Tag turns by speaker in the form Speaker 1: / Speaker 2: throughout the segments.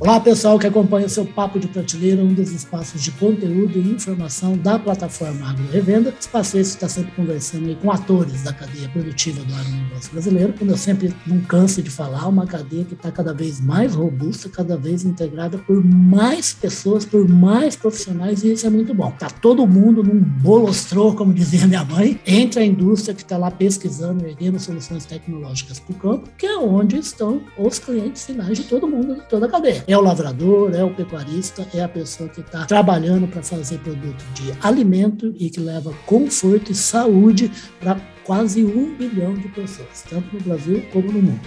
Speaker 1: Olá, pessoal que acompanha o seu Papo de Prateleira, um dos espaços de conteúdo e informação da plataforma Agro Revenda. Espaço esse está sempre conversando aí com atores da cadeia produtiva do agronegócio brasileiro, como eu sempre não canso de falar, uma cadeia que está cada vez mais robusta, cada vez integrada por mais pessoas, por mais profissionais, e isso é muito bom. Está todo mundo num bolostrô, como dizia minha mãe, entre a indústria que está lá pesquisando, erguendo soluções tecnológicas para o campo, que é onde estão os clientes finais de todo mundo, de toda a cadeia é o lavrador, é o pecuarista, é a pessoa que está trabalhando para fazer produto de alimento e que leva conforto e saúde para quase um bilhão de pessoas, tanto no Brasil como no mundo.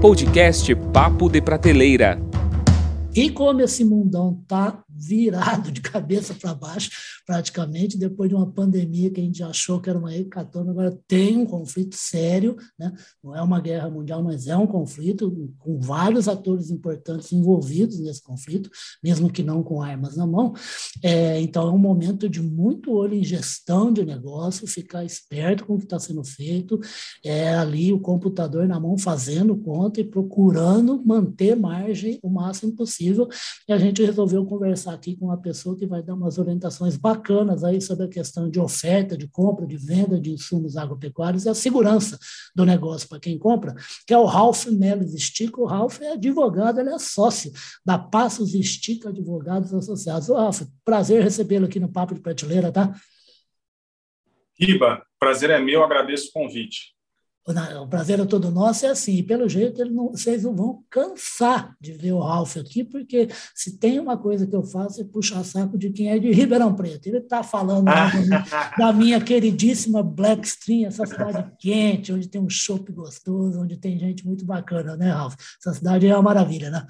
Speaker 2: Podcast Papo de Prateleira.
Speaker 1: E como esse mundão tá virado de cabeça para baixo, praticamente, depois de uma pandemia que a gente achou que era uma hecatombe, agora tem um conflito sério, né? não é uma guerra mundial, mas é um conflito com vários atores importantes envolvidos nesse conflito, mesmo que não com armas na mão. É, então, é um momento de muito olho em gestão de negócio, ficar esperto com o que está sendo feito, é ali o computador na mão fazendo conta e procurando manter margem o máximo possível. E a gente resolveu conversar aqui com uma pessoa que vai dar umas orientações bacanas aí sobre a questão de oferta, de compra, de venda de insumos agropecuários e a segurança do negócio para quem compra, que é o Ralph Melo Estica. O Ralph é advogado, ele é sócio da Passos Estica Advogados Associados. Ô, Ralph, prazer recebê-lo aqui no Papo de Prateleira, tá?
Speaker 3: Riba, prazer é meu, agradeço o convite
Speaker 1: o prazer é todo nosso, é assim, e pelo jeito não, vocês não vão cansar de ver o Ralph aqui, porque se tem uma coisa que eu faço é puxar saco de quem é de Ribeirão Preto. Ele está falando da minha queridíssima Black Stream, essa cidade quente, onde tem um chopp gostoso, onde tem gente muito bacana, né, Ralph? Essa cidade é uma maravilha, né?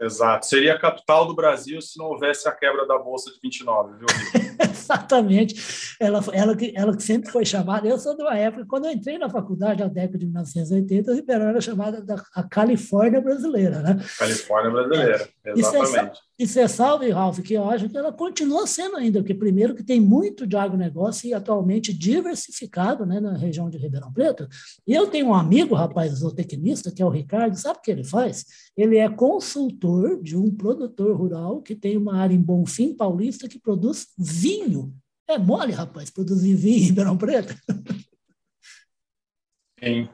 Speaker 3: Exato. Seria a capital do Brasil se não houvesse a quebra da Bolsa de 29, viu,
Speaker 1: Exatamente. Ela, ela, ela que sempre foi chamada, eu sou de uma época, quando eu entrei na faculdade, na década de 1980, Ribeirão era chamada da a Califórnia brasileira, né?
Speaker 3: Califórnia brasileira, é. exatamente.
Speaker 1: E você salve, Ralf, que eu acho que ela continua sendo ainda, porque primeiro que tem muito de agronegócio e atualmente diversificado né, na região de Ribeirão Preto. E eu tenho um amigo, rapaz, zootecnista, que é o Ricardo, sabe o que ele faz? Ele é consultor de um produtor rural que tem uma área em Bonfim Paulista que produz vinho. É mole, rapaz, produzir vinho em Ribeirão Preto.
Speaker 3: Sim.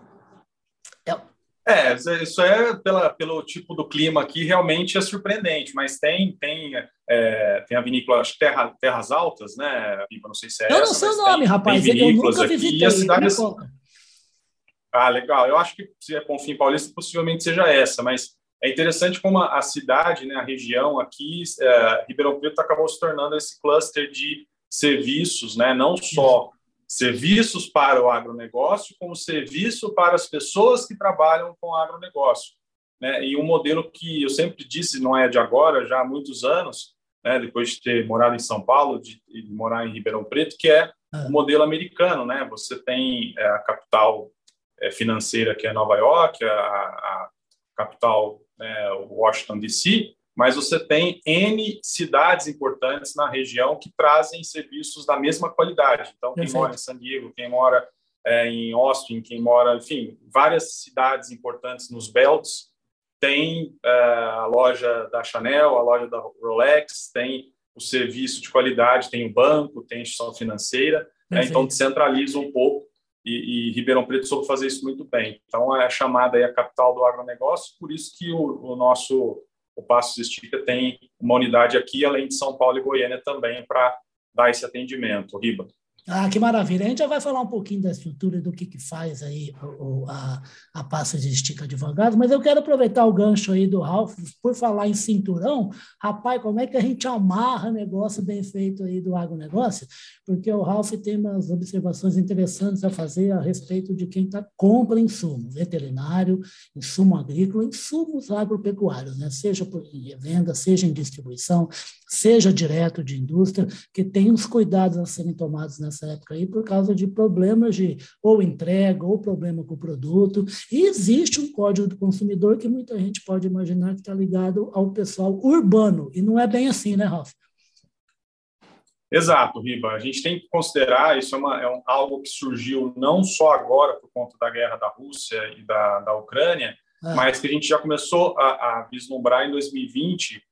Speaker 3: É, isso é pela, pelo tipo do clima aqui, realmente é surpreendente, mas tem tem, é, tem a vinícola, acho que Terra, Terras Altas, né? Não sei se é
Speaker 1: Eu essa, não sei o nome, tem, rapaz, tem eu nunca visitei. E a cidade,
Speaker 3: é... Ah, legal. Eu acho que se é Confim Paulista, possivelmente seja essa, mas é interessante como a, a cidade, né, a região aqui, é, Ribeirão Preto acabou se tornando esse cluster de serviços, né, não só serviços para o agronegócio, como serviço para as pessoas que trabalham com agronegócio. Né? E um modelo que eu sempre disse, não é de agora, já há muitos anos, né, depois de ter morado em São Paulo, de, de morar em Ribeirão Preto, que é ah. o modelo americano. Né? Você tem é, a capital é, financeira, que é Nova York, a, a capital é, Washington, D.C., mas você tem N cidades importantes na região que trazem serviços da mesma qualidade. Então, quem mora em San Diego, quem mora é, em Austin, quem mora, enfim, várias cidades importantes nos belts, tem é, a loja da Chanel, a loja da Rolex, tem o serviço de qualidade, tem o banco, tem a instituição financeira, né? então descentraliza um pouco e, e, Ribeirão Preto soube fazer isso muito bem. Então, é chamada aí a capital do agronegócio, por isso que o, o nosso o Passos Estica tem uma unidade aqui, além de São Paulo e Goiânia também, para dar esse atendimento. Riba.
Speaker 1: Ah, que maravilha. A gente já vai falar um pouquinho da estrutura do que, que faz aí o, a, a pasta de estica advogado, mas eu quero aproveitar o gancho aí do Ralph, por falar em cinturão, rapaz, como é que a gente amarra negócio bem feito aí do agronegócio? Porque o Ralph tem umas observações interessantes a fazer a respeito de quem tá, compra insumo, veterinário, insumo agrícola, insumos agropecuários, né? seja por em venda, seja em distribuição, seja direto de indústria, que tem os cuidados a serem tomados nessa época aí por causa de problemas de ou entrega ou problema com o produto. E existe um código do consumidor que muita gente pode imaginar que está ligado ao pessoal urbano. E não é bem assim, né, Ralf?
Speaker 3: Exato, Riba. A gente tem que considerar, isso é, uma, é um, algo que surgiu não só agora por conta da guerra da Rússia e da, da Ucrânia, ah. mas que a gente já começou a, a vislumbrar em 2020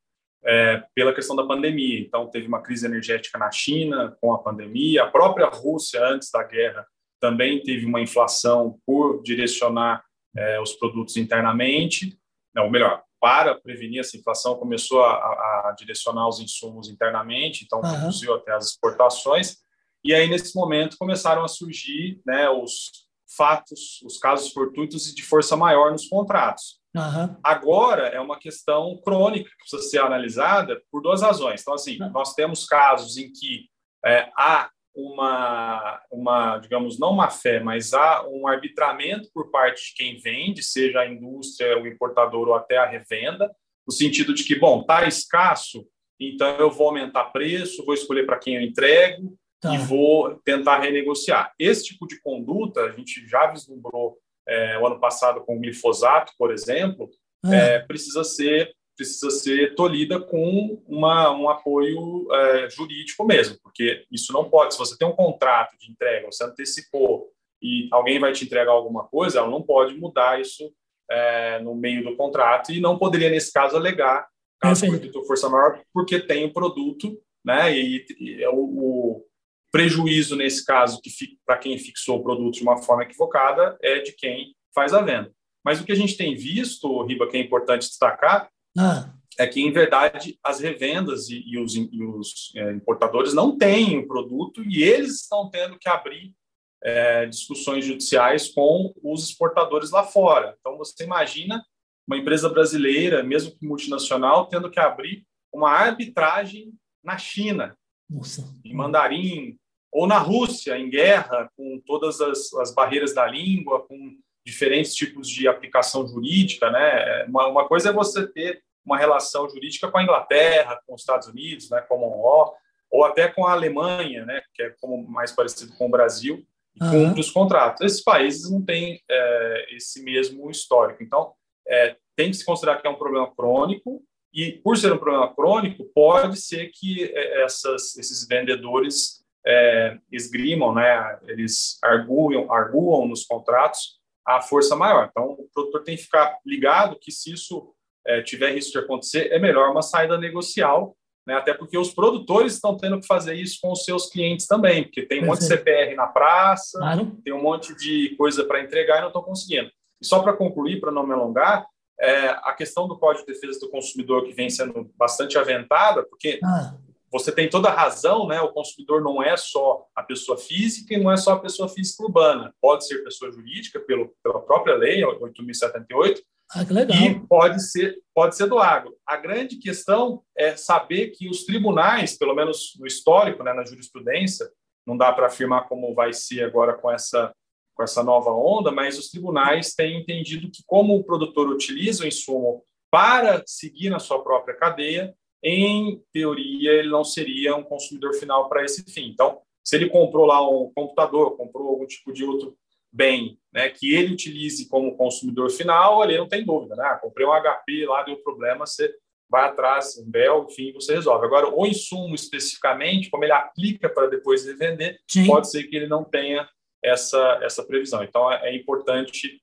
Speaker 3: é, pela questão da pandemia. Então, teve uma crise energética na China com a pandemia, a própria Rússia, antes da guerra, também teve uma inflação por direcionar é, os produtos internamente, não, ou melhor, para prevenir essa inflação, começou a, a direcionar os insumos internamente, então uhum. reduziu até as exportações. E aí, nesse momento, começaram a surgir né, os fatos, os casos fortuitos e de força maior nos contratos. Uhum. Agora, é uma questão crônica que precisa ser analisada por duas razões. Então, assim, uhum. nós temos casos em que é, há uma, uma, digamos, não uma fé, mas há um arbitramento por parte de quem vende, seja a indústria, o importador ou até a revenda, no sentido de que, bom, está escasso, então eu vou aumentar preço, vou escolher para quem eu entrego tá. e vou tentar renegociar. Esse tipo de conduta a gente já vislumbrou é, o ano passado com o glifosato, por exemplo, é. É, precisa ser precisa ser tolhida com uma, um apoio é, jurídico mesmo, porque isso não pode. Se você tem um contrato de entrega, você antecipou e alguém vai te entregar alguma coisa, ela não pode mudar isso é, no meio do contrato e não poderia, nesse caso, alegar caso de força maior, porque tem o produto, né? E, e o, o, prejuízo, nesse caso, que para quem fixou o produto de uma forma equivocada, é de quem faz a venda. Mas o que a gente tem visto, Riba, que é importante destacar, ah. É que, em verdade, as revendas e, e os, e os é, importadores não têm o produto e eles estão tendo que abrir é, discussões judiciais com os exportadores lá fora. Então, você imagina uma empresa brasileira, mesmo que multinacional, tendo que abrir uma arbitragem na China, Nossa. em mandarim, ou na Rússia, em guerra, com todas as, as barreiras da língua, com diferentes tipos de aplicação jurídica, né? Uma, uma coisa é você ter uma relação jurídica com a Inglaterra, com os Estados Unidos, né, como o ou até com a Alemanha, né, que é como mais parecido com o Brasil, e uhum. cumpre os contratos. Esses países não têm é, esse mesmo histórico. Então, é, tem que se considerar que é um problema crônico, e por ser um problema crônico, pode ser que é, essas, esses vendedores é, esgrimam, né, eles arguam, arguam nos contratos a força maior. Então, o produtor tem que ficar ligado que se isso é, tiver risco de acontecer, é melhor uma saída negocial, né? até porque os produtores estão tendo que fazer isso com os seus clientes também, porque tem um monte de CPR na praça, claro. tem um monte de coisa para entregar e não estão conseguindo. E só para concluir, para não me alongar, é, a questão do Código de Defesa do Consumidor que vem sendo bastante aventada, porque ah você tem toda a razão, né? O consumidor não é só a pessoa física e não é só a pessoa física urbana. Pode ser pessoa jurídica pelo, pela própria lei 8.078 ah, que legal. e pode ser pode ser do agro. A grande questão é saber que os tribunais, pelo menos no histórico, né, na jurisprudência, não dá para afirmar como vai ser agora com essa com essa nova onda, mas os tribunais têm entendido que como o produtor utiliza o insumo para seguir na sua própria cadeia, em teoria, ele não seria um consumidor final para esse fim. Então, se ele comprou lá um computador, comprou algum tipo de outro bem, né, que ele utilize como consumidor final, ali não tem dúvida, né? Ah, comprei um HP lá, deu problema, você vai atrás, um Bell, enfim, você resolve. Agora, o insumo especificamente, como ele aplica para depois revender, pode ser que ele não tenha essa, essa previsão. Então, é, é importante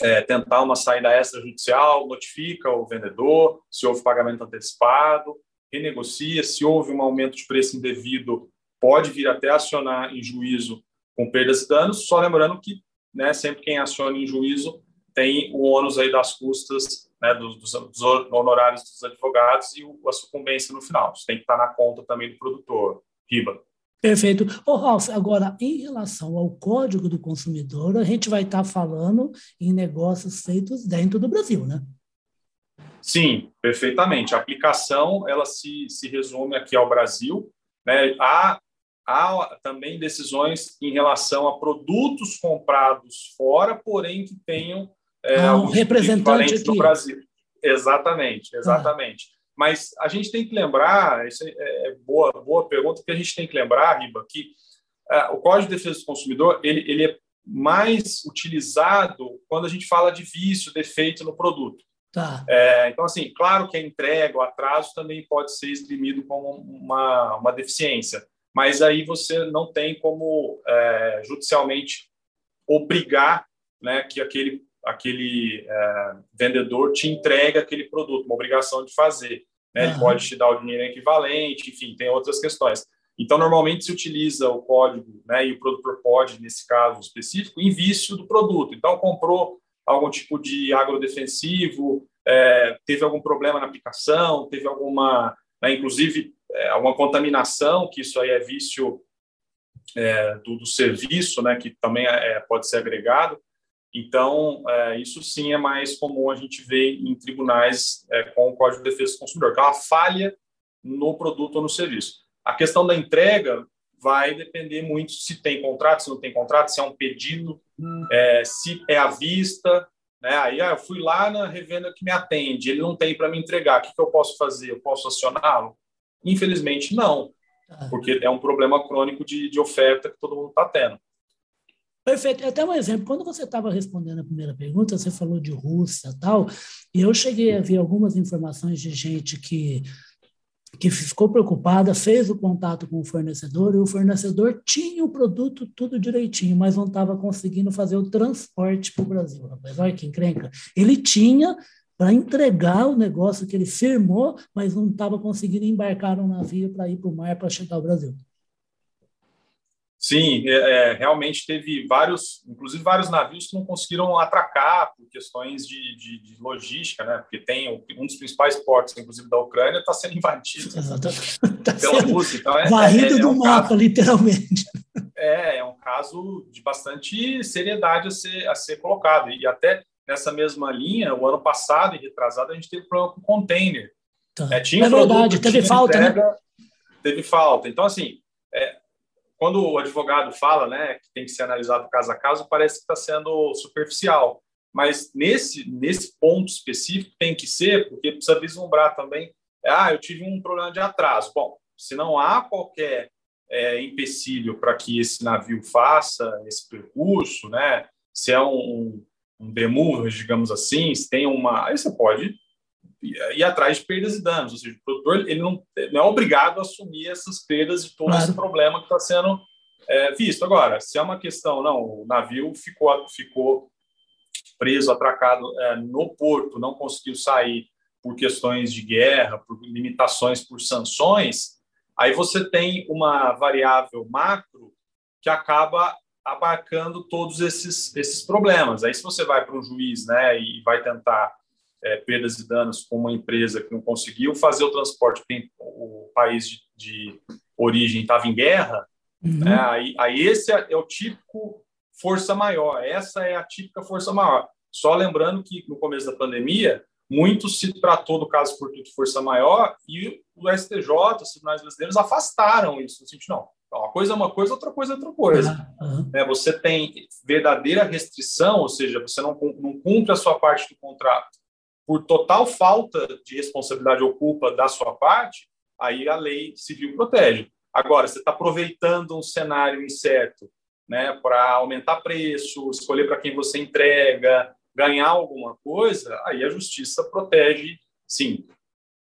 Speaker 3: é, tentar uma saída extrajudicial, notifica o vendedor se houve pagamento antecipado, renegocia, se houve um aumento de preço indevido, pode vir até acionar em juízo com perdas e danos, só lembrando que né, sempre quem aciona em juízo tem o ônus aí das custas, né, dos, dos, honorários dos advogados e a sucumbência no final. Isso tem que estar na conta também do produtor. Riba.
Speaker 1: Perfeito. Ô, Ralf, agora, em relação ao Código do Consumidor, a gente vai estar falando em negócios feitos dentro do Brasil, né?
Speaker 3: Sim, perfeitamente. A aplicação, ela se, se resume aqui ao Brasil. Né? Há, há também decisões em relação a produtos comprados fora, porém que tenham
Speaker 1: é, ah, um representante aqui.
Speaker 3: no Brasil. Exatamente, exatamente. Ah. Mas a gente tem que lembrar, isso é, é boa, boa pergunta, que a gente tem que lembrar, Riba, que uh, o Código de Defesa do Consumidor ele, ele é mais utilizado quando a gente fala de vício, defeito no produto. Tá. É, então, assim, claro que a entrega, o atraso também pode ser esgrimido como uma, uma deficiência, mas aí você não tem como é, judicialmente obrigar né, que aquele, aquele é, vendedor te entregue aquele produto, uma obrigação de fazer. Né? Uhum. Ele pode te dar o dinheiro equivalente, enfim, tem outras questões. Então, normalmente se utiliza o código, né, e o produtor pode, nesse caso específico, em vício do produto. Então, comprou algum tipo de agrodefensivo, é, teve algum problema na aplicação, teve alguma, né, inclusive, é, alguma contaminação, que isso aí é vício é, do, do, serviço, né, que também é, pode ser agregado. Então, é, isso sim é mais comum a gente ver em tribunais com o Código de Defesa do Consumidor, que é uma falha no produto ou no serviço. A questão da entrega vai depender muito se tem contrato, se não tem contrato, se é um pedido, hum. é, se é à vista. Né? Aí ah, eu fui lá na revenda que me atende, ele não tem para me entregar, o que, que eu posso fazer? Eu posso acioná-lo? Infelizmente, não, ah. porque é um problema crônico de, de oferta que todo mundo está tendo.
Speaker 1: Perfeito. Até um exemplo, quando você estava respondendo a primeira pergunta, você falou de Rússia e tal, e eu cheguei a ver algumas informações de gente que que ficou preocupada, fez o contato com o fornecedor e o fornecedor tinha o produto tudo direitinho, mas não estava conseguindo fazer o transporte para o Brasil. Olha que encrenca. Ele tinha para entregar o negócio que ele firmou, mas não estava conseguindo embarcar um navio para ir para o mar para chegar ao Brasil.
Speaker 3: Sim, é, é, realmente teve vários, inclusive vários navios que não conseguiram atracar por questões de, de, de logística, né? Porque tem um dos principais portos, inclusive da Ucrânia, está sendo invadido tá pela Rússia. Então é,
Speaker 1: varrido
Speaker 3: é, é
Speaker 1: do um mapa, caso, literalmente.
Speaker 3: É, é um caso de bastante seriedade a ser, a ser colocado. E até nessa mesma linha, o ano passado e retrasado, a gente teve problema com container.
Speaker 1: Tá. É, tinha é verdade, teve falta, né? entrega, né?
Speaker 3: Teve falta. Então, assim, é, quando o advogado fala né, que tem que ser analisado caso a caso, parece que está sendo superficial. Mas nesse, nesse ponto específico tem que ser, porque precisa vislumbrar também. Ah, eu tive um problema de atraso. Bom, se não há qualquer é, empecilho para que esse navio faça esse percurso, né? Se é um, um demurro, digamos assim, se tem uma. Aí você pode ir atrás de perdas e danos, ou seja, o produtor ele não, não é obrigado a assumir essas perdas e todo claro. esse problema que está sendo é, visto. Agora, se é uma questão, não, o navio ficou, ficou preso, atracado é, no porto, não conseguiu sair por questões de guerra, por limitações, por sanções, aí você tem uma variável macro que acaba abarcando todos esses, esses problemas. Aí, se você vai para um juiz né, e vai tentar é, perdas e danos com uma empresa que não conseguiu fazer o transporte porque o país de, de origem estava em guerra, uhum. né, aí, aí esse é, é, o típico força maior, essa é a típica força maior. Só lembrando que no começo da pandemia, muito se tratou do caso por tudo força maior e o STJ, os tribunais brasileiros, afastaram isso. No sentido, não, uma coisa é uma coisa, outra coisa é outra coisa. Uhum. É, você tem verdadeira restrição, ou seja, você não, não cumpre a sua parte do contrato por total falta de responsabilidade ou culpa da sua parte, aí a lei civil protege. Agora, você está aproveitando um cenário incerto né, para aumentar preço, escolher para quem você entrega, ganhar alguma coisa, aí a justiça protege, sim.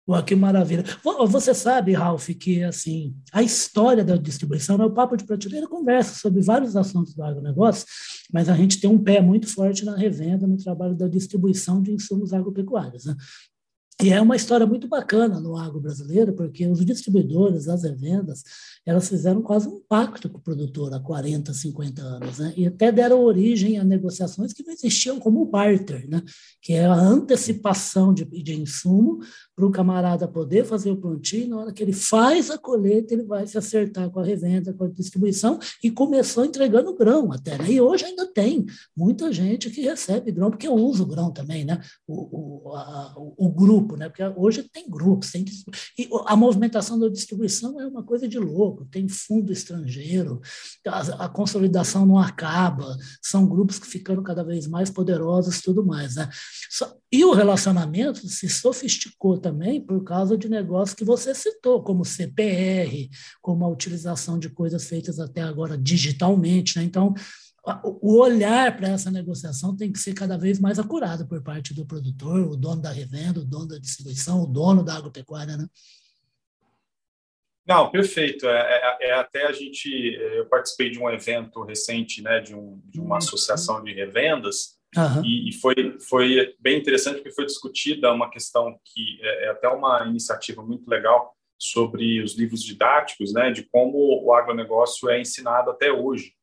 Speaker 1: Ué, que maravilha. Você sabe, Ralph, que assim, a história da distribuição, né, o Papo de Prateleira conversa sobre vários assuntos do agronegócio, mas a gente tem um pé muito forte na revenda, no trabalho da distribuição de insumos agropecuários. Né? E é uma história muito bacana no agro brasileiro, porque os distribuidores, as revendas, elas fizeram quase um pacto com o produtor há 40, 50 anos, né? e até deram origem a negociações que não existiam como o barter, né? que é a antecipação de, de insumo para o camarada poder fazer o plantio, na hora que ele faz a colheita, ele vai se acertar com a revenda, com a distribuição, e começou entregando grão até. Né? E hoje ainda tem muita gente que recebe grão, porque eu uso grão também, né? o, o, a, o grupo, né? porque hoje tem grupos, tem, e a movimentação da distribuição é uma coisa de louco, tem fundo estrangeiro, a, a consolidação não acaba, são grupos que ficando cada vez mais poderosos tudo mais. Né? E o relacionamento se sofisticou também por causa de negócios que você citou, como CPR, como a utilização de coisas feitas até agora digitalmente. Né? Então, o olhar para essa negociação tem que ser cada vez mais acurado por parte do produtor, o dono da revenda, o dono da distribuição, o dono da agropecuária, né?
Speaker 3: Não, perfeito. É, é, é, até a gente. Eu participei de um evento recente, né, de, um, de uma associação de revendas, uhum. e, e, foi, foi bem interessante porque foi discutida uma questão que é, é, até uma iniciativa muito legal sobre os livros didáticos, né, de como o agronegócio é ensinado até hoje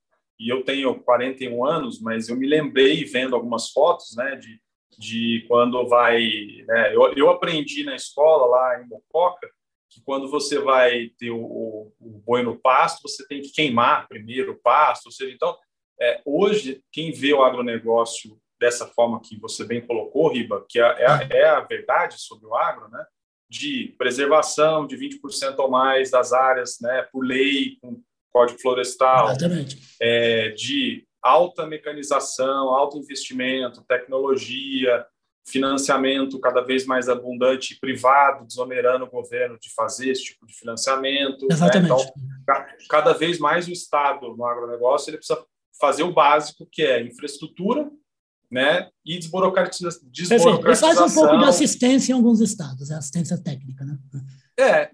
Speaker 3: e eu tenho 41 anos, mas eu me lembrei vendo algumas fotos, né, de, de quando vai, né, eu, eu aprendi na escola lá em Mococa que quando você vai ter o, o, o boi no pasto, você tem que queimar primeiro o pasto, ou seja, então, é, hoje, quem vê o agronegócio dessa forma que você bem colocou, Riba, que é, é, a, é a verdade sobre o agro, né, de preservação de 20% ou mais das áreas, né, por lei, com Código Florestal, é, de alta mecanização, alto investimento, tecnologia, financiamento cada vez mais abundante privado, desonerando o governo de fazer esse tipo de financiamento. Né? Exatamente. Né? Então, cada vez mais o Estado no agronegócio ele precisa fazer o básico, que é infraestrutura, né, e desburocratização. desburocratização.
Speaker 1: Faz um pouco de assistência em alguns estados, é assistência técnica, né?
Speaker 3: É,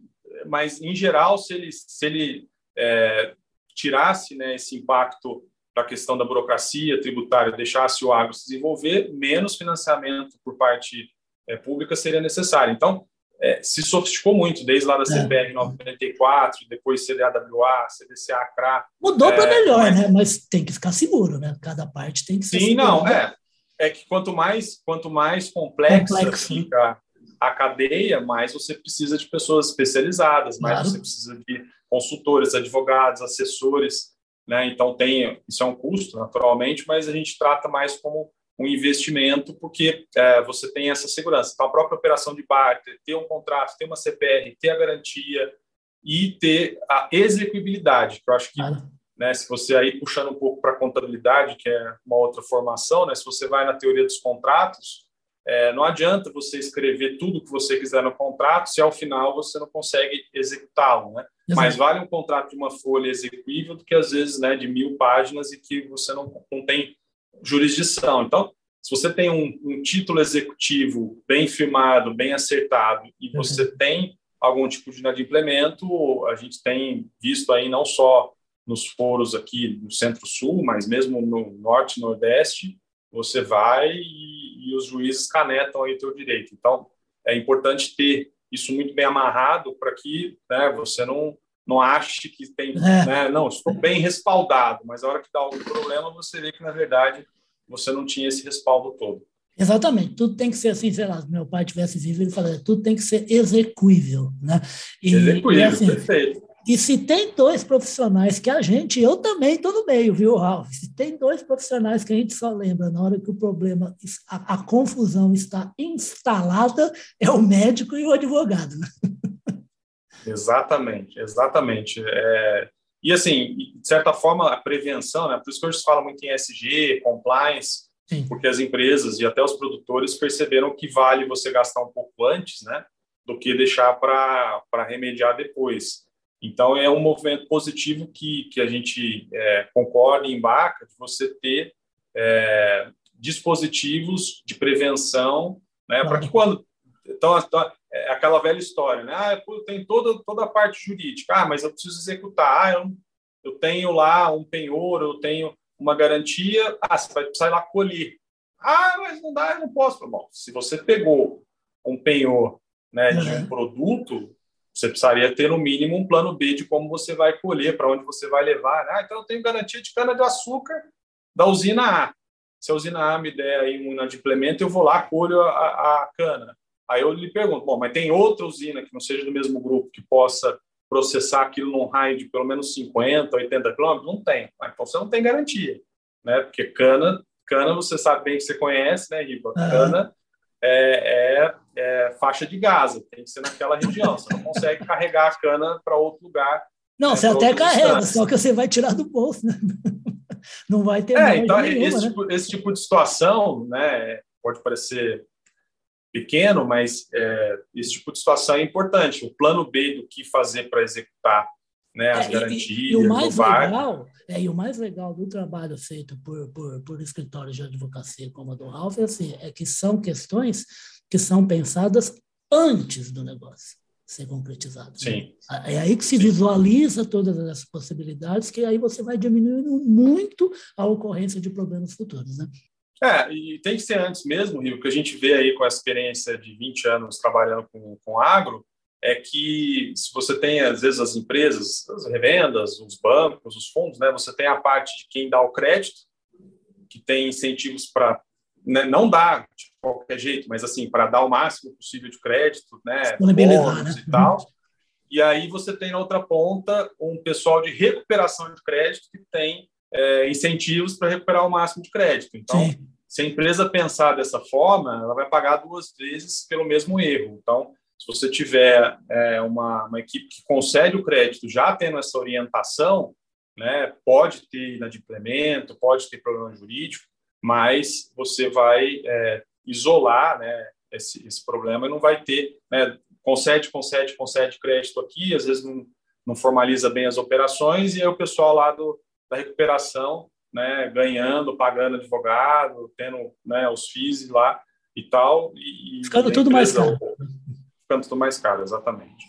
Speaker 3: mas em geral, se ele, se ele é, tirasse né, esse impacto da questão da burocracia tributária, deixasse o agro se desenvolver, menos financiamento por parte é, pública seria necessário. Então, é, se sofisticou muito, desde lá da CPR 94, depois CDAWA, CDCA, CRA.
Speaker 1: Mudou para é, melhor, mas... né? Mas tem que ficar seguro, né? Cada parte tem que ser
Speaker 3: Sim, não, é. É que quanto mais, quanto mais complexa Complexo. fica a cadeia, mais você precisa de pessoas especializadas, mais claro. você precisa de consultores, advogados, assessores, né? Então tem isso é um custo naturalmente, mas a gente trata mais como um investimento porque é, você tem essa segurança. Então a própria operação de barter, ter um contrato, ter uma CPR, ter a garantia e ter a execuibilidade, que eu acho que né, se você aí puxando um pouco para a contabilidade, que é uma outra formação, né, se você vai na teoria dos contratos, é, não adianta você escrever tudo que você quiser no contrato se ao final você não consegue executá-lo, né? Mas vale um contrato de uma folha execuível do que às vezes, né, de mil páginas e que você não, não tem jurisdição. Então, se você tem um, um título executivo bem firmado, bem acertado e você uhum. tem algum tipo de inadimplemento, a gente tem visto aí não só nos foros aqui no Centro-Sul, mas mesmo no Norte e Nordeste, você vai e, e os juízes canetam aí o teu direito. Então, é importante ter isso muito bem amarrado para que né, você não, não ache que tem, é. né, não, estou bem respaldado, mas a hora que dá algum problema, você vê que, na verdade, você não tinha esse respaldo todo.
Speaker 1: Exatamente, tudo tem que ser assim, sei lá, se meu pai tivesse vivo, ele falaria, tudo tem que ser execuível, né?
Speaker 3: E, execuível, e assim, perfeito.
Speaker 1: E se tem dois profissionais que a gente, eu também estou no meio, viu, Ralf? Se tem dois profissionais que a gente só lembra na hora que o problema, a, a confusão está instalada, é o médico e o advogado. Né?
Speaker 3: Exatamente, exatamente. É, e assim, de certa forma, a prevenção, né? Por isso que hoje se fala muito em SG, compliance, Sim. porque as empresas e até os produtores perceberam que vale você gastar um pouco antes, né? Do que deixar para remediar depois. Então, é um movimento positivo que, que a gente é, concorda e embarca de você ter é, dispositivos de prevenção, né, para que quando... Então, é aquela velha história, né? Ah, tem toda, toda a parte jurídica. Ah, mas eu preciso executar. Ah, eu, eu tenho lá um penhor, eu tenho uma garantia. Ah, você vai precisar ir lá colher. Ah, mas não dá, eu não posso. Bom, se você pegou um penhor né, de um produto, você precisaria ter, no mínimo, um plano B de como você vai colher, para onde você vai levar. Ah, então eu tenho garantia de cana-de-açúcar da usina A. Se a usina A me der aí um inadimplemento, eu vou lá, colho a, a cana. Aí eu lhe pergunto, bom, mas tem outra usina que não seja do mesmo grupo que possa processar aquilo num raio de pelo menos 50, 80 quilômetros? Não tem. Então você não tem garantia, né? Porque cana, cana você sabe bem que você conhece, né, Riba? Cana é, é, é, faixa de Gaza, tem que ser naquela região. Você não consegue carregar a cana para outro lugar.
Speaker 1: Não, né, você até carrega, só que você vai tirar do bolso, né? Não vai ter.
Speaker 3: É, então nenhuma, esse, né? tipo, esse tipo de situação, né, pode parecer pequeno, mas é, esse tipo de situação é importante. O plano B do que fazer para executar né, as é, garantias.
Speaker 1: E, e, o mais legal, é, e o mais legal do trabalho feito por, por, por escritórios de advocacia como a do Ralph é, assim, é que são questões que são pensadas antes do negócio ser concretizado. Né?
Speaker 3: Sim.
Speaker 1: É aí que se visualiza todas essas possibilidades, que aí você vai diminuindo muito a ocorrência de problemas futuros, né?
Speaker 3: É, e tem que ser antes mesmo, Rio, que a gente vê aí com a experiência de 20 anos trabalhando com, com agro, é que se você tem, às vezes, as empresas, as revendas, os bancos, os fundos, né, você tem a parte de quem dá o crédito, que tem incentivos para né, não dar de qualquer jeito, mas assim, para dar o máximo possível de crédito, né, bônus né? e tal. E aí você tem na outra ponta um pessoal de recuperação de crédito que tem é, incentivos para recuperar o máximo de crédito. Então, Sim. se a empresa pensar dessa forma, ela vai pagar duas vezes pelo mesmo erro. Então, se você tiver é, uma, uma equipe que concede o crédito já tendo essa orientação, né, pode ter inadimplemento, pode ter problema jurídico, mas você vai é, isolar né, esse, esse, problema e não vai ter, né, concede, concede, concede crédito aqui, às vezes não, não formaliza bem as operações e aí o pessoal lá do, da recuperação né, ganhando, pagando advogado, tendo né, os FIIs lá e tal. E,
Speaker 1: Ficando tudo mais caro
Speaker 3: ficando mais caro, exatamente.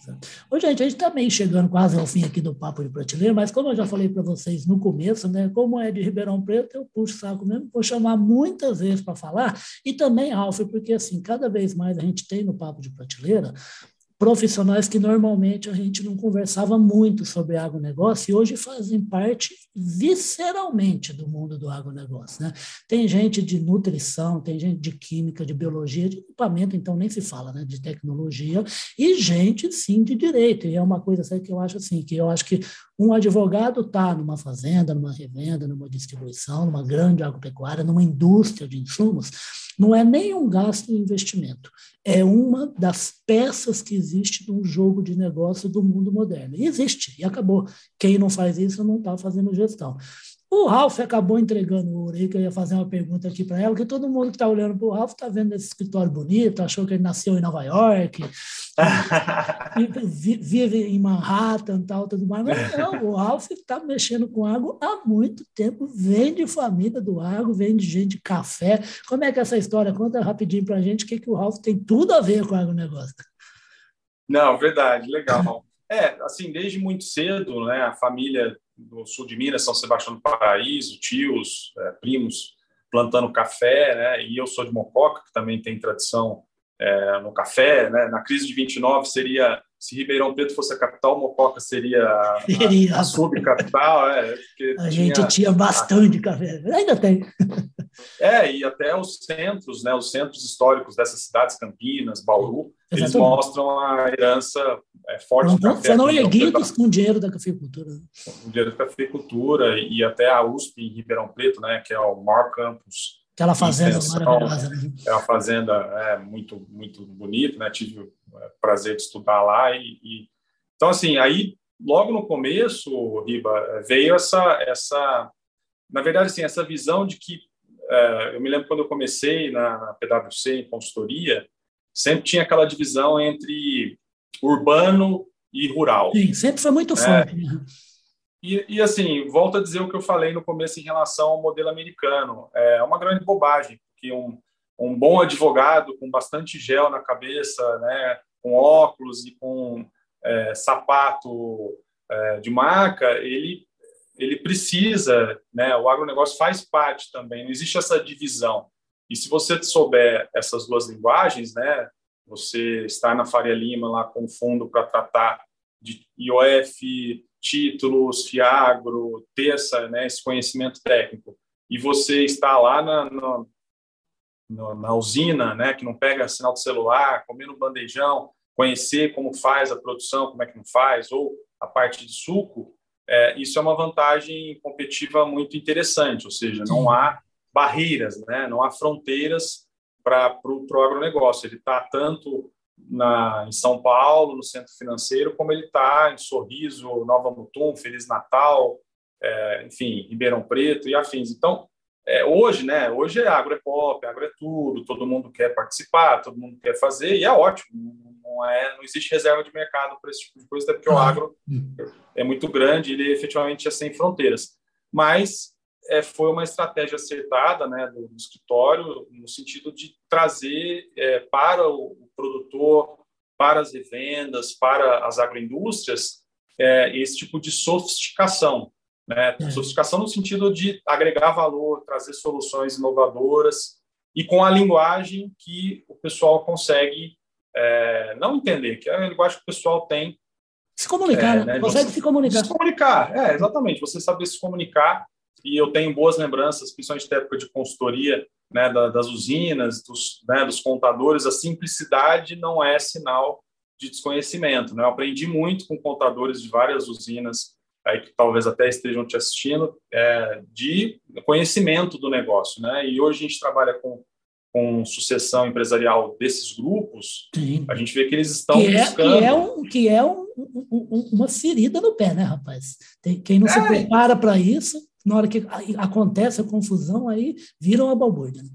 Speaker 1: Ô, gente, a gente está meio chegando quase ao fim aqui do Papo de Prateleira, mas como eu já falei para vocês no começo, né, como é de Ribeirão Preto, eu puxo saco mesmo, vou chamar muitas vezes para falar, e também, Alfa, porque assim, cada vez mais a gente tem no Papo de Prateleira profissionais que normalmente a gente não conversava muito sobre agronegócio e hoje fazem parte visceralmente do mundo do agronegócio. Né? Tem gente de nutrição, tem gente de química, de biologia, de equipamento, então nem se fala né, de tecnologia, e gente, sim, de direito. E é uma coisa assim, que eu acho assim, que eu acho que um advogado está numa fazenda, numa revenda, numa distribuição, numa grande agropecuária, numa indústria de insumos, não é nem um gasto em investimento, é uma das peças que existe num jogo de negócio do mundo moderno. E existe, e acabou. Quem não faz isso não está fazendo gestão. O Ralph acabou entregando o ouro aí, que eu ia fazer uma pergunta aqui para ela, que todo mundo que está olhando para o Ralph está vendo esse escritório bonito, achou que ele nasceu em Nova York, vive em Manhattan tal, tudo mais. Mas não, o Ralph está mexendo com água há muito tempo, vem de família do água, vem de gente de café. Como é que é essa história? Conta rapidinho para a gente o que, que o Ralph tem tudo a ver com o agronegócio.
Speaker 3: Não, verdade, legal. É, assim, desde muito cedo, né, a família do sul de Minas, São Sebastião do Paraíso, tios, é, primos plantando café, né? E eu sou de Mococa, que também tem tradição é, no café, né? Na crise de 29 seria se Ribeirão Preto fosse a capital, Mococa seria a, a, a subcapital. É,
Speaker 1: a gente tinha, tinha bastante a, café, ainda tem.
Speaker 3: É, e até os centros, né, os centros históricos dessas cidades, Campinas, Bauru, Exatamente. eles mostram a herança é, forte
Speaker 1: do café. Foram erguidos com dinheiro da cafeicultura.
Speaker 3: Com dinheiro da cafeicultura e até a USP em Ribeirão Preto, né, que é o maior campus
Speaker 1: Aquela fazenda maravilhosa. Né?
Speaker 3: É uma fazenda é, muito, muito bonita, né? Tive o é, prazer de estudar lá. E, e, Então, assim, aí, logo no começo, Riba, veio essa, essa na verdade, assim, essa visão de que eu me lembro quando eu comecei na, PwC, em consultoria, sempre tinha aquela divisão entre urbano e rural.
Speaker 1: Sim, sempre foi muito né? forte. Né?
Speaker 3: E, e, assim, volto a dizer o que eu falei no começo em relação ao modelo americano. É uma grande bobagem, porque um, um bom advogado com bastante gel na cabeça, né, com óculos e com é, sapato é, de marca, ele ele precisa, né, o agronegócio faz parte também, não existe essa divisão. E se você souber essas duas linguagens, né, você está na Faria Lima lá com fundo para tratar de IOF, títulos, Fiagro, ter essa, né, esse conhecimento técnico, e você está lá na, na, na, usina, né, que não pega sinal de celular, comendo bandejão, conhecer como faz a produção, como é que não faz, ou a parte de suco, é, isso é uma vantagem competitiva muito interessante, ou seja, não há barreiras, né, não há fronteiras para o agronegócio. Ele está tanto na, em São Paulo, no centro financeiro, como ele está em Sorriso, Nova Mutum, Feliz Natal, é, enfim, Ribeirão Preto e afins. Então, é, hoje, né? Hoje é agro é pop, agro é tudo, todo mundo quer participar, todo mundo quer fazer, e é ótimo, não é, não existe reserva de mercado para esse tipo de coisa, até porque o agro é muito grande, ele efetivamente é sem fronteiras. Mas é, foi uma estratégia acertada, né, do, do escritório no sentido de trazer é, para o produtor, para as revendas, para as agroindústrias é, esse tipo de sofisticação, né? É. Sofisticação no sentido de agregar valor, trazer soluções inovadoras e com a linguagem que o pessoal consegue é, não entender, que é a linguagem que o pessoal tem.
Speaker 1: Se comunicar, é, né? consegue se comunicar.
Speaker 3: Se comunicar, é, exatamente. Você saber se comunicar. E eu tenho boas lembranças, principalmente da época de consultoria, né, das usinas, dos, né, dos contadores. A simplicidade não é sinal de desconhecimento. Né? Eu aprendi muito com contadores de várias usinas aí que talvez até estejam te assistindo, é, de conhecimento do negócio, né? E hoje a gente trabalha com, com sucessão empresarial desses grupos, Sim. a gente vê que eles estão
Speaker 1: que
Speaker 3: é, buscando...
Speaker 1: Que é, um, que é um, um, uma ferida no pé, né, rapaz? Tem, quem não é. se prepara para isso, na hora que acontece a confusão, aí vira uma balbúrdia. Né?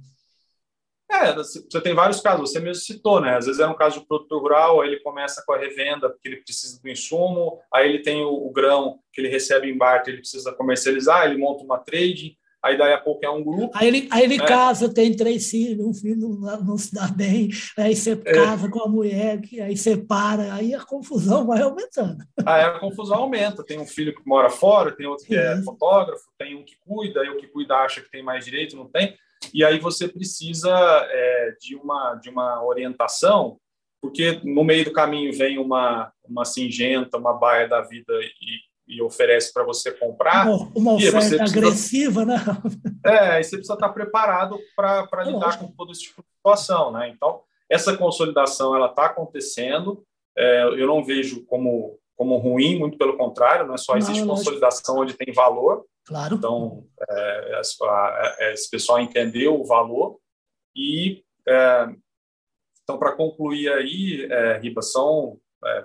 Speaker 3: É, você tem vários casos, você mesmo citou, né? Às vezes é um caso de produtor rural, aí ele começa com a revenda porque ele precisa do insumo, aí ele tem o, o grão que ele recebe em barter, ele precisa comercializar, ele monta uma trade, aí daí a pouco é um grupo.
Speaker 1: Aí ele, aí ele né? casa, tem três filhos, um filho não, não se dá bem, aí você é. casa com a mulher, aí separa, aí a confusão vai aumentando.
Speaker 3: Aí a confusão aumenta, tem um filho que mora fora, tem outro que é fotógrafo, tem um que cuida, aí o que cuida acha que tem mais direito, não tem e aí você precisa é, de, uma, de uma orientação, porque no meio do caminho vem uma, uma singenta, uma baia da vida e, e oferece para você comprar.
Speaker 1: Uma, uma oferta precisa, agressiva, né?
Speaker 3: É, e você precisa estar preparado para lidar com todo esse tipo de situação, né? Então, essa consolidação ela está acontecendo. É, eu não vejo como como ruim, muito pelo contrário, não é só existe não, consolidação onde tem valor,
Speaker 1: Claro.
Speaker 3: Então, é, é, esse pessoal entendeu o valor e, é, então, para concluir aí, é, Riba, são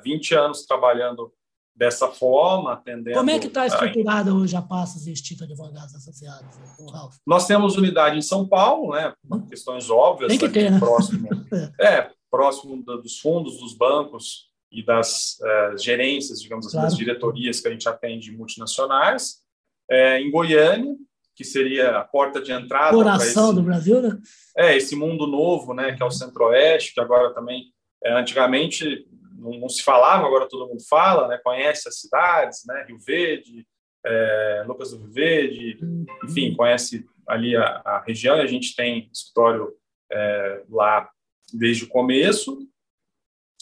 Speaker 3: 20 é, anos trabalhando dessa forma, atendendo...
Speaker 1: Como é que está estruturada hoje a Passos e Instituto Advogados Associados, Ralf?
Speaker 3: Nós temos unidade em São Paulo, né, por hum. questões óbvias.
Speaker 1: Tem que ter, né?
Speaker 3: Próximo, é, próximo dos fundos, dos bancos e das uh, gerências, digamos assim, claro. das diretorias que a gente atende multinacionais é, em Goiânia, que seria a porta de entrada.
Speaker 1: Coração esse, do Brasil, né?
Speaker 3: É, esse mundo novo, né, que é o Centro-Oeste, que agora também, é, antigamente não, não, se falava, agora todo mundo fala, né, conhece as cidades, né, Rio Verde, é, Lucas do Rio Verde, enfim, conhece ali a, a região, e a gente tem escritório é, lá desde o começo,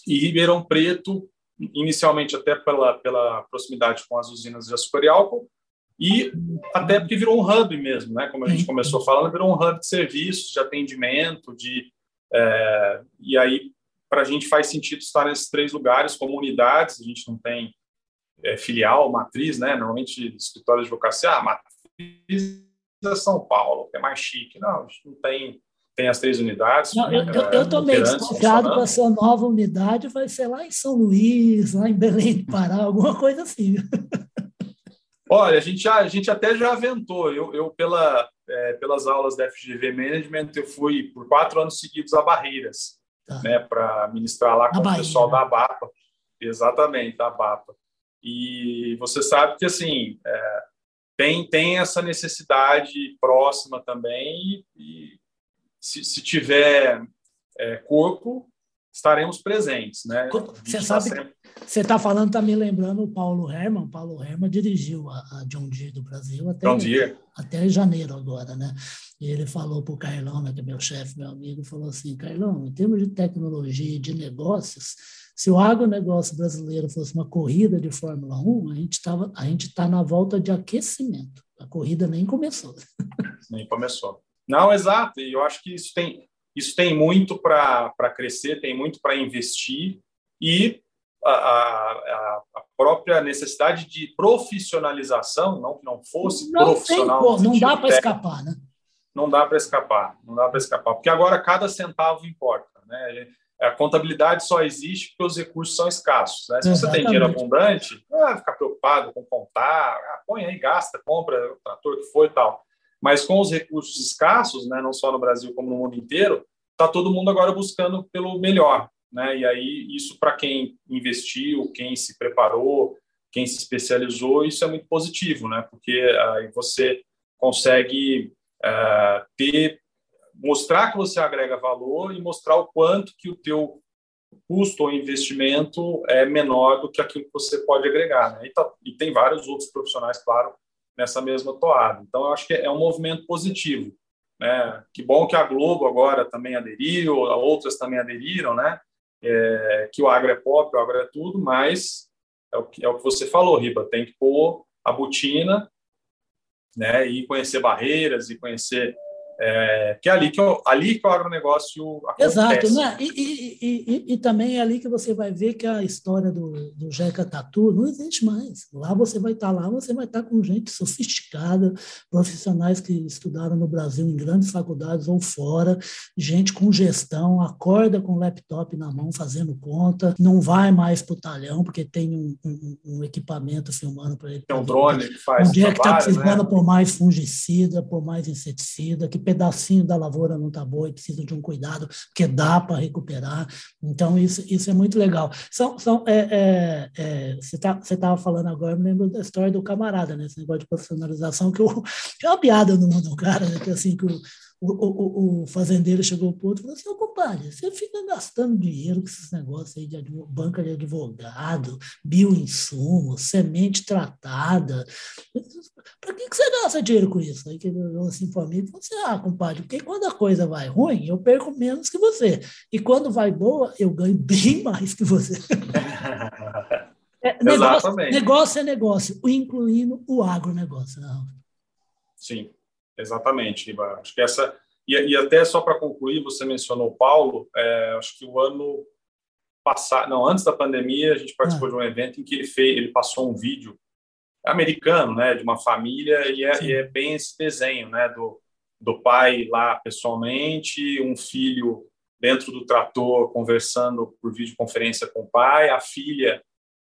Speaker 3: e Ribeirão Preto, inicialmente até pela, pela proximidade com as usinas de açúcar e álcool, e até porque virou um hub mesmo, né? Como a gente começou falando, virou um hub de serviços, de atendimento, de é, e aí para a gente faz sentido estar nesses três lugares, comunidades, a gente não tem é, filial, matriz, né? Normalmente escritório de advocacia, ah, matriz é São Paulo, que é mais chique. Não, a gente não tem tem as três unidades.
Speaker 1: Não, eu estou meio desconfiado que a sua nova unidade vai ser lá em São Luís, lá em Belém do Pará, alguma coisa assim.
Speaker 3: Olha, a gente, já, a gente até já aventou. Eu, eu pela, é, pelas aulas da FGV Management, eu fui por quatro anos seguidos a Barreiras, tá. né, para ministrar lá com o pessoal né? da ABAPA. Exatamente, da ABAPA. E você sabe que, assim, é, tem, tem essa necessidade próxima também e, e se, se tiver é, corpo, estaremos presentes, né?
Speaker 1: Você tá sabe, sempre... você está falando, está me lembrando o Paulo Herman. Paulo Herman dirigiu a, a John Deere do Brasil até, até janeiro agora, né? E ele falou para o Carlão, né, que é meu chefe, meu amigo, falou assim, Carlão, em termos de tecnologia e de negócios, se o agronegócio brasileiro fosse uma corrida de Fórmula 1, a gente tava, a gente está na volta de aquecimento. A corrida nem começou.
Speaker 3: Nem começou. Não, exato. E eu acho que isso tem isso tem muito para crescer, tem muito para investir e a, a, a, própria necessidade de profissionalização, não que não fosse não profissional.
Speaker 1: Tem, não dá para escapar, né?
Speaker 3: Não dá para escapar, não dá para escapar, porque agora cada centavo importa, né? A contabilidade só existe porque os recursos são escassos. Né? Se Exatamente. você tem dinheiro abundante, não vai ficar preocupado com contar, ah, põe aí, gasta, compra o trator que foi e tal. Mas com os recursos escassos, né, não só no Brasil como no mundo inteiro, está todo mundo agora buscando pelo melhor. né? E aí isso para quem investiu, quem se preparou, quem se especializou, isso é muito positivo, né? Porque aí você consegue uh, ter mostrar que você agrega valor e mostrar o quanto que o teu custo ou investimento é menor do que aquilo que você pode agregar. Né? E, tá, e, tem vários outros profissionais, claro, nessa mesma toada. Então, eu acho que é um movimento positivo. Né? Que bom que a Globo agora também aderiu, outras também aderiram, né? É, que o agro é pop, o agro é tudo, mas é o que, é o que você falou, Riba, tem que pôr a botina né, e conhecer barreiras e conhecer é, que é ali que, o, ali que o agronegócio acontece.
Speaker 1: Exato, né? E, e, e, e, também é ali que você vai ver que a história do, do Jeca Tatu não existe mais. Lá você vai estar lá, você vai estar com gente sofisticada, profissionais que estudaram no Brasil em grandes faculdades ou fora, gente com gestão, acorda com o laptop na mão fazendo conta, não vai mais para o talhão porque tem um, um, um equipamento filmando para ele.
Speaker 3: Tem um drone que faz.
Speaker 1: Onde é que está precisando né? por mais fungicida, por mais inseticida, que pedacinho da lavoura não está boa e precisa de um cuidado, porque dá para recuperar. Então, isso, isso é muito legal. São, são, é, é, é, você tá, estava falando agora, eu me lembro da história do camarada, né? esse negócio de profissionalização, que, eu, que é uma piada no mundo do cara, né? que, assim, que o, o, o, o, fazendeiro chegou para o outro e falou assim, ô compadre, você fica gastando dinheiro com esses negócios aí de banca de advogado, bioinsumo, semente tratada. Para que, que você gasta dinheiro com isso? Aí que ele olhou assim para mim falou assim, ah, compadre, porque quando a coisa vai ruim, eu perco menos que você. E quando vai boa, eu ganho bem mais que você. é, negócio, negócio é negócio, incluindo o agronegócio. Não. Né,
Speaker 3: Sim. Exatamente, Riba. Acho que essa. E, e até só para concluir, você mencionou o Paulo, é, acho que o ano passado, não, antes da pandemia, a gente participou ah. de um evento em que ele fez, ele passou um vídeo americano, né, de uma família, e é, e é bem esse desenho, né, do, do pai lá pessoalmente, um filho dentro do trator conversando por videoconferência com o pai, a filha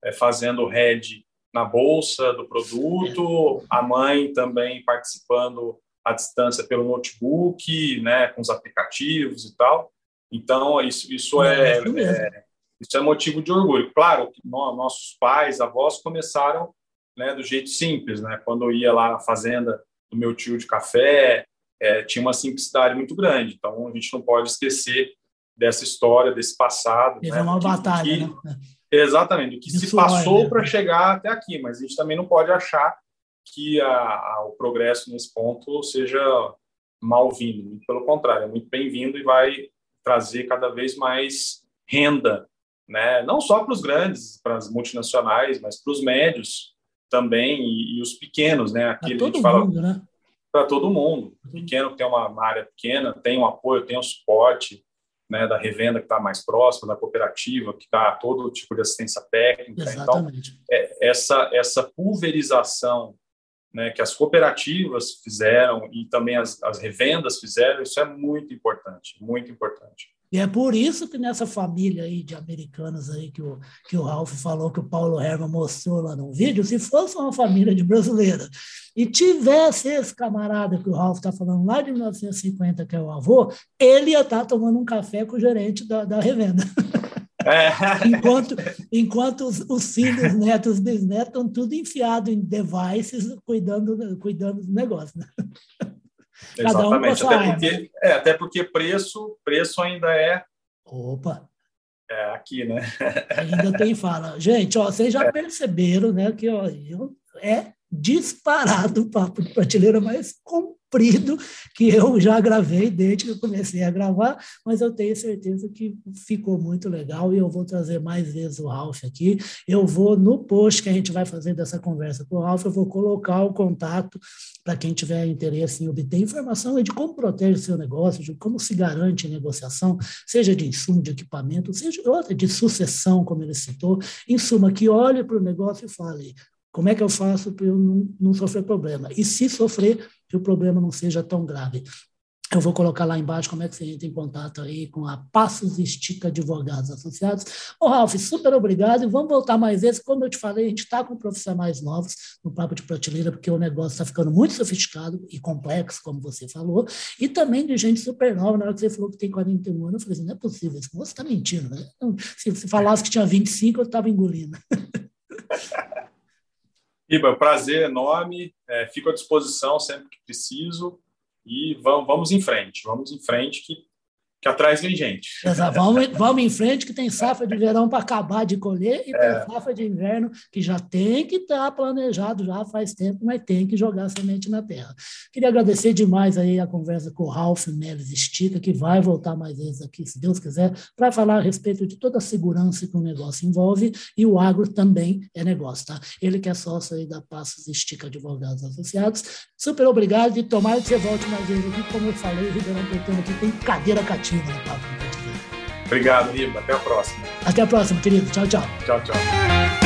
Speaker 3: é, fazendo head na bolsa do produto, a mãe também participando à distância pelo notebook, né, com os aplicativos e tal. Então, isso, isso, é, é, é isso é motivo de orgulho. Claro que nós, nossos pais, avós começaram né, do jeito simples. Né? Quando eu ia lá na fazenda do meu tio de café, é, tinha uma simplicidade muito grande. Então, a gente não pode esquecer dessa história, desse passado.
Speaker 1: Teve né? uma que, batalha, que, né?
Speaker 3: Exatamente, o que se passou né? para chegar até aqui, mas a gente também não pode achar que a, a, o progresso nesse ponto seja mal-vindo. Pelo contrário, é muito bem-vindo e vai trazer cada vez mais renda, né? não só para os grandes, para as multinacionais, mas para os médios também e, e, os pequenos. Né?
Speaker 1: Aqui todo fala, mundo, né?
Speaker 3: Para todo mundo. Pequeno tem uma, uma área pequena, tem um apoio, tem um suporte, né, da revenda que está mais próxima, da cooperativa, que está todo tipo de assistência técnica. Então, Exatamente. Então, é, essa, essa pulverização né, que as cooperativas fizeram e também as, as revendas fizeram, isso é muito importante, muito importante.
Speaker 1: E é por isso que nessa família aí de americanos aí que o, que o Ralph falou, que o Paulo Herman mostrou lá no vídeo, se fosse uma família de brasileiros e tivesse esse camarada que o Ralph está falando lá de 1950, que é o avô, ele ia estar tá tomando um café com o gerente da, da revenda. É. enquanto enquanto os, os, filhos, netos, bisnetos estão tudo enfiado em devices, cuidando, cuidando do negócio. Né?
Speaker 3: Exatamente, um até, porque, é, até porque preço, preço ainda é.
Speaker 1: Opa!
Speaker 3: É aqui, né?
Speaker 1: Ainda tem fala. Gente, ó, vocês já é. perceberam né, que ó, eu, é disparado o papo de prateleira mais comprido que eu já gravei desde que eu comecei a gravar, mas eu tenho certeza que ficou muito legal e eu vou trazer mais vezes o Ralph aqui. Eu vou, no post que a gente vai fazer dessa conversa com o Ralph, eu vou colocar o contato para quem tiver interesse em obter informação de como protege o seu negócio, de como se garante a negociação, seja de insumo, de equipamento, seja de sucessão, como ele citou, em suma, que olhe para o negócio e fale, como é que eu faço para eu não, não, sofrer problema? E se sofrer, que o problema não seja tão grave. Eu vou colocar lá embaixo como é que você entra em contato aí com a Passos Estica Advogados Associados. Ô, Ralf, super obrigado e vamos voltar mais vezes. Como eu te falei, a gente está com profissionais novos no Papo de Prateleira, porque o negócio está ficando muito sofisticado e complexo, como você falou, e também de gente super nova. Na hora que você falou que tem 41 anos, eu falei assim, não é possível, esse moço está mentindo. Né? Se você falasse que tinha 25, eu estava engolindo.
Speaker 3: Iba, prazer enorme. É, fico à disposição sempre que preciso e vamos, vamos em frente, vamos em frente que que atrás vem gente.
Speaker 1: Exato. Vamos, vamos em frente, que tem safra de verão para acabar de colher e é. tem safra de inverno que já tem que estar tá planejado já faz tempo, mas tem que jogar semente na terra. Queria agradecer demais aí a conversa com o Ralph Neves Estica, que vai voltar mais vezes aqui, se Deus quiser, para falar a respeito de toda a segurança que o negócio envolve e o agro também é negócio, tá? Ele que é sócio aí da Passos Estica Advogados Associados. Super obrigado e tomara que você volte mais vezes aqui, como eu falei, Ribeirão Pretano aqui tem cadeira cativa Papo
Speaker 3: Obrigado, Riba. Até a próxima.
Speaker 1: Até a próxima, querido. Tchau, tchau.
Speaker 3: Tchau, tchau.